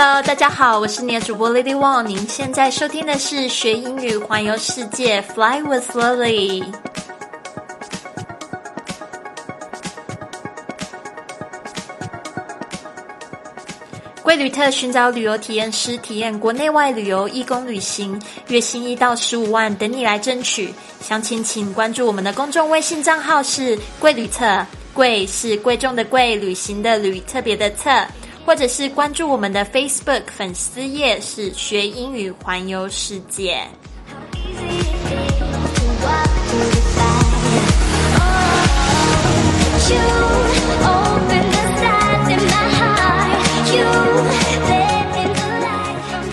Hello，大家好，我是你的主播 Lady Wong。您现在收听的是学英语环游世界，Fly with Lily。贵旅特寻找旅游体验师，体验国内外旅游义工旅行，月薪一到十五万，等你来争取。详情请关注我们的公众微信账号是贵旅特，贵是贵重的贵，旅行的旅，特别的特。或者是关注我们的 Facebook 粉丝页，是学英语环游世界。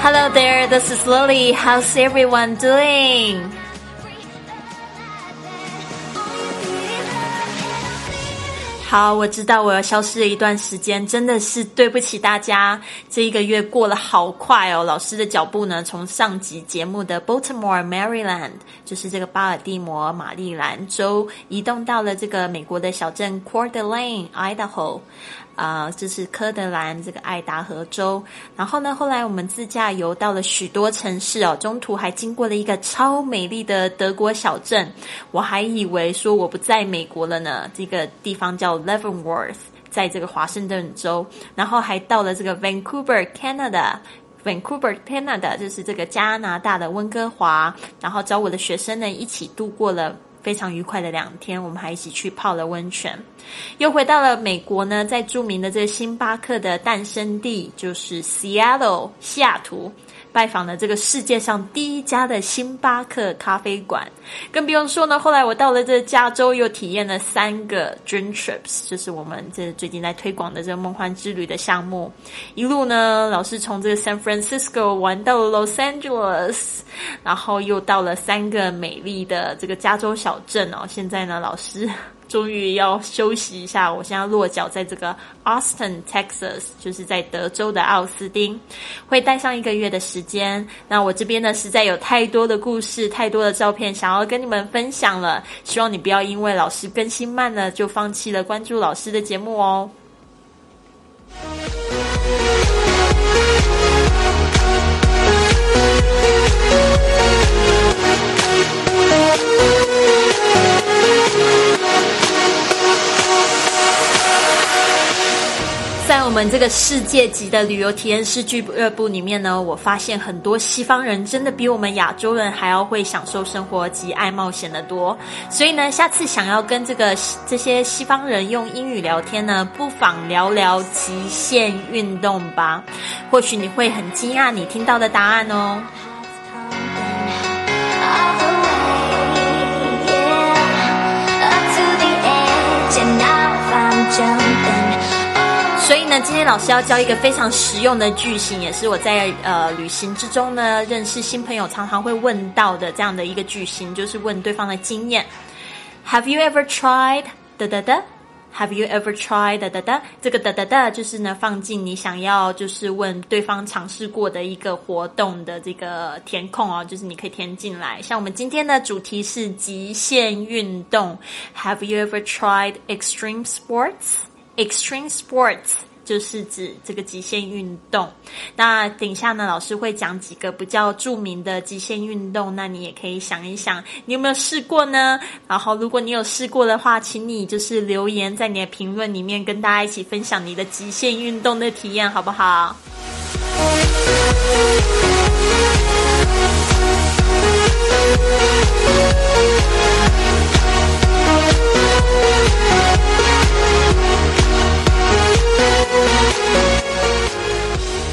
Hello there, this is Lily. How's everyone doing? 好，我知道我要消失了一段时间，真的是对不起大家。这一个月过了好快哦，老师的脚步呢，从上集节目的 Baltimore, Maryland，就是这个巴尔的摩玛丽兰州，移动到了这个美国的小镇 Coeur d'Alene, Idaho。啊，这是科德兰这个爱达荷州。然后呢，后来我们自驾游到了许多城市哦，中途还经过了一个超美丽的德国小镇。我还以为说我不在美国了呢。这个地方叫 Leavenworth，在这个华盛顿州。然后还到了这个 Vancouver, Canada。Vancouver, Canada，就是这个加拿大的温哥华。然后找我的学生呢一起度过了。非常愉快的两天，我们还一起去泡了温泉，又回到了美国呢，在著名的这个星巴克的诞生地，就是 Seattle 西雅图。拜访了这个世界上第一家的星巴克咖啡馆，更不用说呢。后来我到了这加州，又体验了三个 Dream Trips，就是我们这最近在推广的这个梦幻之旅的项目。一路呢，老师从这个 San Francisco 玩到了 Los Angeles，然后又到了三个美丽的这个加州小镇哦。现在呢，老师。终于要休息一下，我现在落脚在这个 Austin, Texas，就是在德州的奥斯丁，会待上一个月的时间。那我这边呢，实在有太多的故事、太多的照片想要跟你们分享了。希望你不要因为老师更新慢了，就放弃了关注老师的节目哦。们这个世界级的旅游体验式俱乐部里面呢，我发现很多西方人真的比我们亚洲人还要会享受生活及爱冒险的多。所以呢，下次想要跟这个这些西方人用英语聊天呢，不妨聊聊极限运动吧。或许你会很惊讶你听到的答案哦。呢，今天老师要教一个非常实用的句型，也是我在呃旅行之中呢认识新朋友常常会问到的这样的一个句型，就是问对方的经验。Have you ever tried 哒哒哒？Have you ever tried 哒哒哒？这个哒哒哒就是呢放进你想要就是问对方尝试过的一个活动的这个填空哦，就是你可以填进来。像我们今天的主题是极限运动，Have you ever tried extreme sports？Extreme sports 就是指这个极限运动。那等一下呢，老师会讲几个比较著名的极限运动，那你也可以想一想，你有没有试过呢？然后，如果你有试过的话，请你就是留言在你的评论里面，跟大家一起分享你的极限运动的体验，好不好？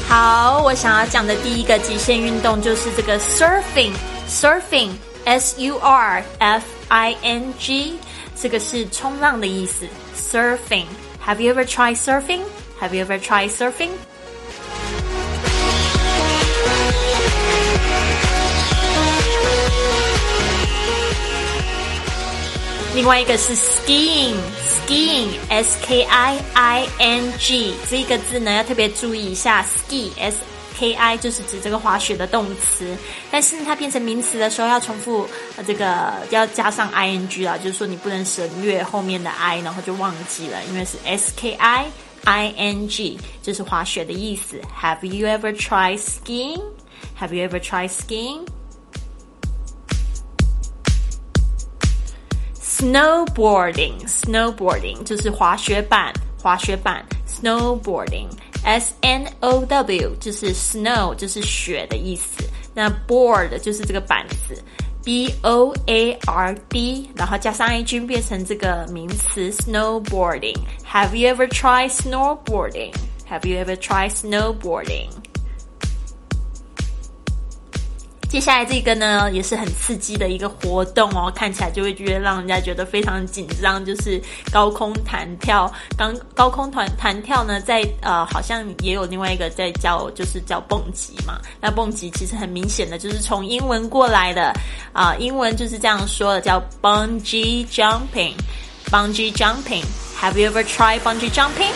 好，我想要讲的第一个极限运动就是这个 surfing，surfing，s u r f i n g，这个是冲浪的意思。surfing，Have you ever tried surfing？Have you ever tried surfing？另外一个是 skiing Skiing, S K I I N G，这个字呢要特别注意一下，ski，s k i 就是指这个滑雪的动词，但是它变成名词的时候要重复这个要加上 i n g 啊，就是说你不能省略后面的 i，然后就忘记了，因为是 s k i i n g，就是滑雪的意思。Have you ever tried skiing? Have you ever tried skiing? Snowboarding, snowboarding 就是滑雪板，滑雪板。Snowboarding, S N O W 就是 snow 就是雪的意思。那 board 就是这个板子。B O A R D，然后加上 I G 变成这个名词 snowboarding。Have you ever tried snowboarding? Have you ever tried snowboarding? 接下来这个呢，也是很刺激的一个活动哦，看起来就会觉得让人家觉得非常紧张，就是高空弹跳。刚高空弹弹跳呢，在呃好像也有另外一个在叫，就是叫蹦极嘛。那蹦极其实很明显的就是从英文过来的啊，英文就是这样说的，叫 bungee jumping。bungee jumping。Have you ever tried bungee jumping?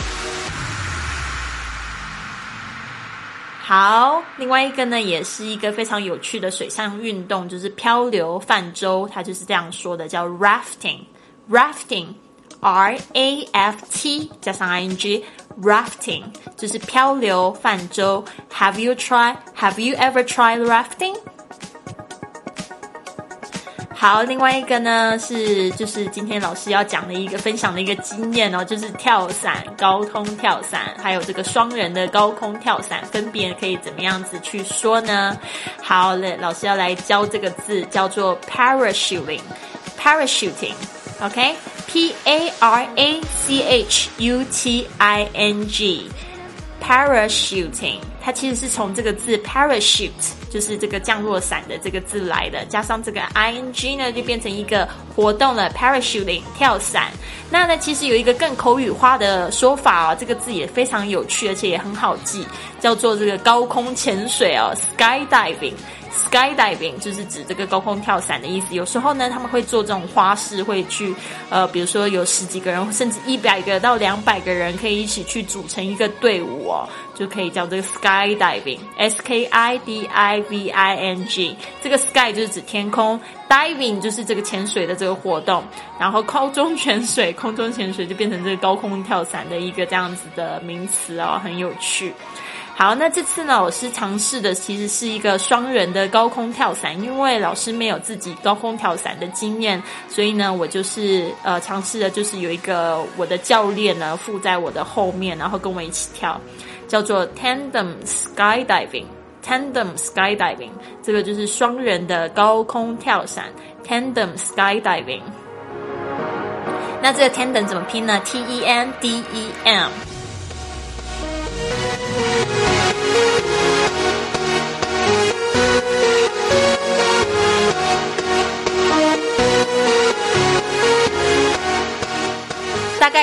好，另外一个呢，也是一个非常有趣的水上运动，就是漂流泛舟，它就是这样说的，叫 rafting，rafting，r a f t 加上 i n g，rafting 就是漂流泛舟。Have you tried？Have you ever tried rafting？好，另外一个呢是就是今天老师要讲的一个分享的一个经验哦，就是跳伞、高空跳伞，还有这个双人的高空跳伞，分别可以怎么样子去说呢？好了，老师要来教这个字，叫做 parachuting，parachuting，OK，P A R A C H U T I N G，parachuting，它其实是从这个字 parachute。就是这个降落伞的这个字来的，加上这个 i n g 呢，就变成一个活动了，parachuting 跳伞。那呢，其实有一个更口语化的说法哦，这个字也非常有趣，而且也很好记，叫做这个高空潜水哦，skydiving。Skydiving 就是指这个高空跳伞的意思。有时候呢，他们会做这种花式，会去呃，比如说有十几个人，甚至一百个到两百个人，可以一起去组成一个队伍哦，就可以叫这个 skydiving。S K I D I V I N G。这个 sky 就是指天空，diving 就是这个潜水的这个活动。然后空中潜水，空中潜水就变成这个高空跳伞的一个这样子的名词哦，很有趣。好，那这次呢，我是尝试的其实是一个双人的高空跳伞，因为老师没有自己高空跳伞的经验，所以呢，我就是呃尝试的，就是有一个我的教练呢附在我的后面，然后跟我一起跳，叫做 tandem skydiving，tandem skydiving，这个就是双人的高空跳伞，tandem skydiving。那这个 tandem 怎么拼呢？T E N D E M。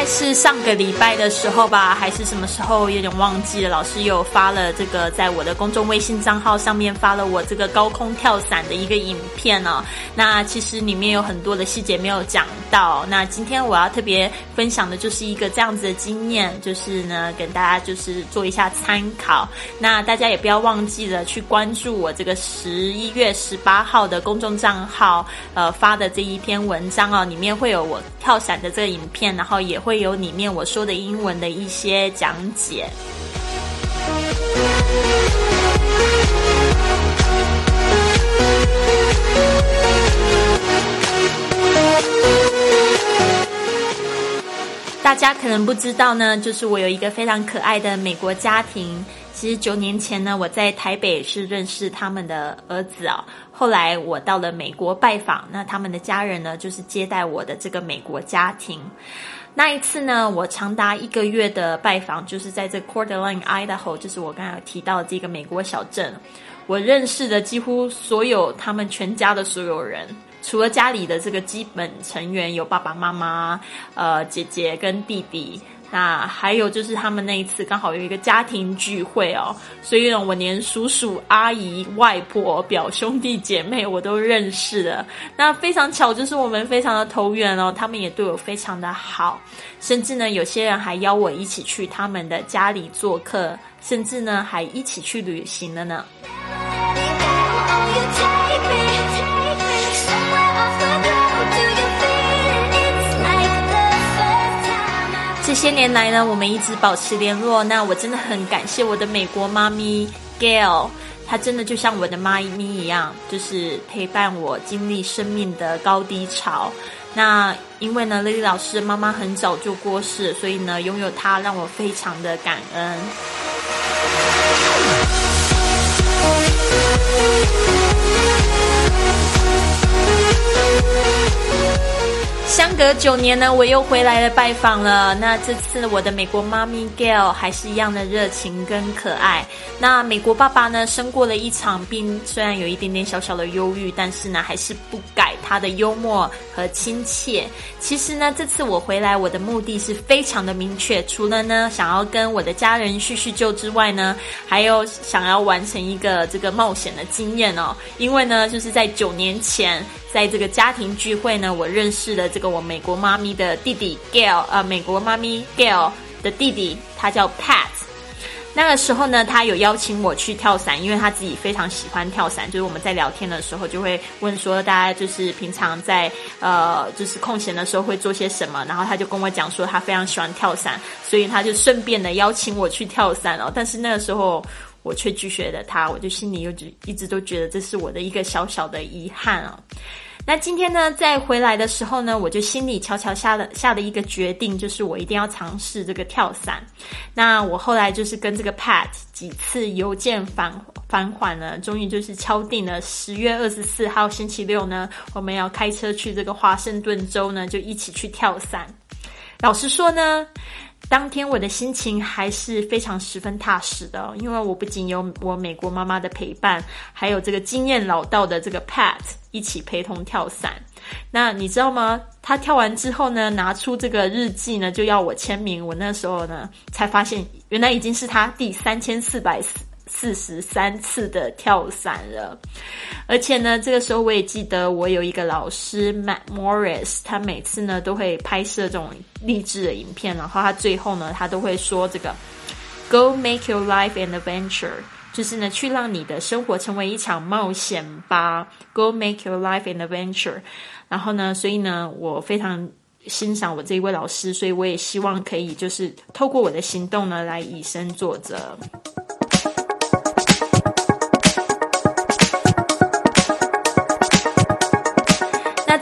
是上个礼拜的时候吧，还是什么时候，有点忘记了。老师有发了这个，在我的公众微信账号上面发了我这个高空跳伞的一个影片哦。那其实里面有很多的细节没有讲到。那今天我要特别分享的就是一个这样子的经验，就是呢，跟大家就是做一下参考。那大家也不要忘记了去关注我这个十一月十八号的公众账号，呃，发的这一篇文章哦，里面会有我跳伞的这个影片，然后也。会有里面我说的英文的一些讲解。大家可能不知道呢，就是我有一个非常可爱的美国家庭。其实九年前呢，我在台北是认识他们的儿子啊。后来我到了美国拜访，那他们的家人呢，就是接待我的这个美国家庭。那一次呢，我长达一个月的拜访，就是在这 CORDALINE Idaho，就是我刚才提到的这个美国小镇。我认识的几乎所有他们全家的所有人，除了家里的这个基本成员有爸爸妈妈、呃姐姐跟弟弟。那还有就是他们那一次刚好有一个家庭聚会哦，所以呢，我连叔叔、阿姨、外婆、表兄弟姐妹我都认识了。那非常巧，就是我们非常的投缘哦，他们也对我非常的好，甚至呢，有些人还邀我一起去他们的家里做客，甚至呢，还一起去旅行了呢。这些年来呢，我们一直保持联络。那我真的很感谢我的美国妈咪 Gail，她真的就像我的妈咪一样，就是陪伴我经历生命的高低潮。那因为呢，Lily 老师妈妈很早就过世，所以呢，拥有她让我非常的感恩。隔九年呢，我又回来了拜访了。那这次我的美国妈咪 Gail 还是一样的热情跟可爱。那美国爸爸呢，生过了一场病，虽然有一点点小小的忧郁，但是呢，还是不改他的幽默和亲切。其实呢，这次我回来，我的目的是非常的明确，除了呢想要跟我的家人叙叙旧之外呢，还有想要完成一个这个冒险的经验哦。因为呢，就是在九年前。在这个家庭聚会呢，我认识了这个我美国妈咪的弟弟 Gail，呃，美国妈咪 Gail 的弟弟，他叫 Pat。那个时候呢，他有邀请我去跳伞，因为他自己非常喜欢跳伞。就是我们在聊天的时候，就会问说，大家就是平常在呃，就是空闲的时候会做些什么。然后他就跟我讲说，他非常喜欢跳伞，所以他就顺便的邀请我去跳伞哦。但是那个时候。我却拒绝了他，我就心里又一直都觉得这是我的一个小小的遗憾啊。那今天呢，在回来的时候呢，我就心里悄悄下了下了一个决定，就是我一定要尝试这个跳伞。那我后来就是跟这个 Pat 几次邮件返返还呢，终于就是敲定了十月二十四号星期六呢，我们要开车去这个华盛顿州呢，就一起去跳伞。老实说呢。当天我的心情还是非常十分踏实的，因为我不仅有我美国妈妈的陪伴，还有这个经验老道的这个 Pat 一起陪同跳伞。那你知道吗？他跳完之后呢，拿出这个日记呢，就要我签名。我那时候呢，才发现原来已经是他第三千四百四十三次的跳伞了，而且呢，这个时候我也记得我有一个老师 Matt Morris，他每次呢都会拍摄这种励志的影片，然后他最后呢，他都会说这个 “Go make your life an adventure”，就是呢去让你的生活成为一场冒险吧，“Go make your life an adventure”。然后呢，所以呢，我非常欣赏我这一位老师，所以我也希望可以就是透过我的行动呢，来以身作则。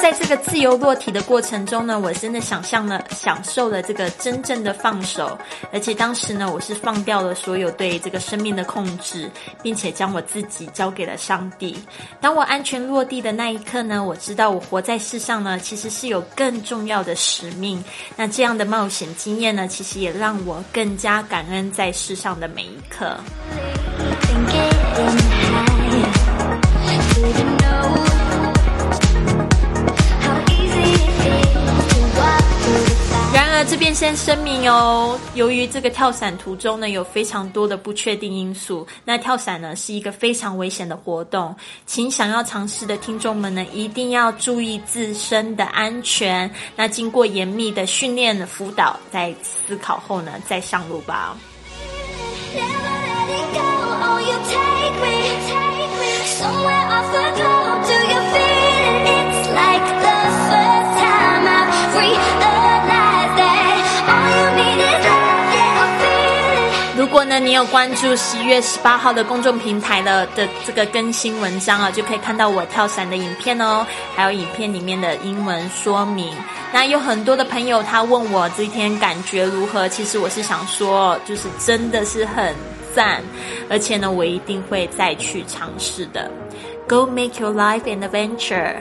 在这个自由落体的过程中呢，我真的想象了、享受了这个真正的放手，而且当时呢，我是放掉了所有对这个生命的控制，并且将我自己交给了上帝。当我安全落地的那一刻呢，我知道我活在世上呢，其实是有更重要的使命。那这样的冒险经验呢，其实也让我更加感恩在世上的每一刻。这边先声明哦，由于这个跳伞途中呢有非常多的不确定因素，那跳伞呢是一个非常危险的活动，请想要尝试的听众们呢一定要注意自身的安全。那经过严密的训练辅导，在思考后呢再上路吧。呢，你有关注十一月十八号的公众平台的的这个更新文章啊，就可以看到我跳伞的影片哦，还有影片里面的英文说明。那有很多的朋友他问我这天感觉如何，其实我是想说，就是真的是很赞，而且呢，我一定会再去尝试的。Go make your life an adventure。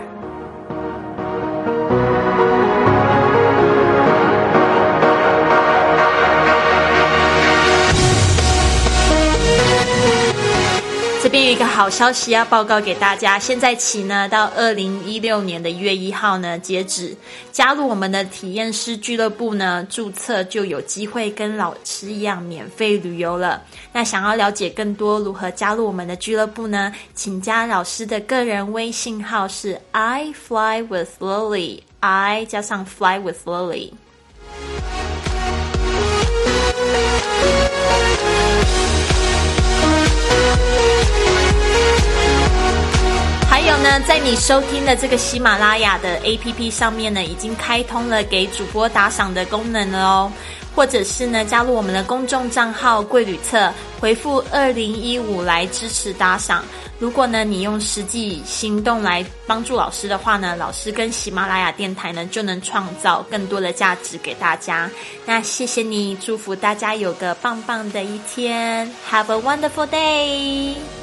一个好消息要报告给大家，现在起呢，到二零一六年的一月一号呢截止，加入我们的体验师俱乐部呢，注册就有机会跟老师一样免费旅游了。那想要了解更多如何加入我们的俱乐部呢？请加老师的个人微信号是 I fly with Lily，I 加上 fly with Lily。呢，在你收听的这个喜马拉雅的 APP 上面呢，已经开通了给主播打赏的功能了哦。或者是呢，加入我们的公众账号“贵旅册”，回复“二零一五”来支持打赏。如果呢，你用实际行动来帮助老师的话呢，老师跟喜马拉雅电台呢，就能创造更多的价值给大家。那谢谢你，祝福大家有个棒棒的一天，Have a wonderful day。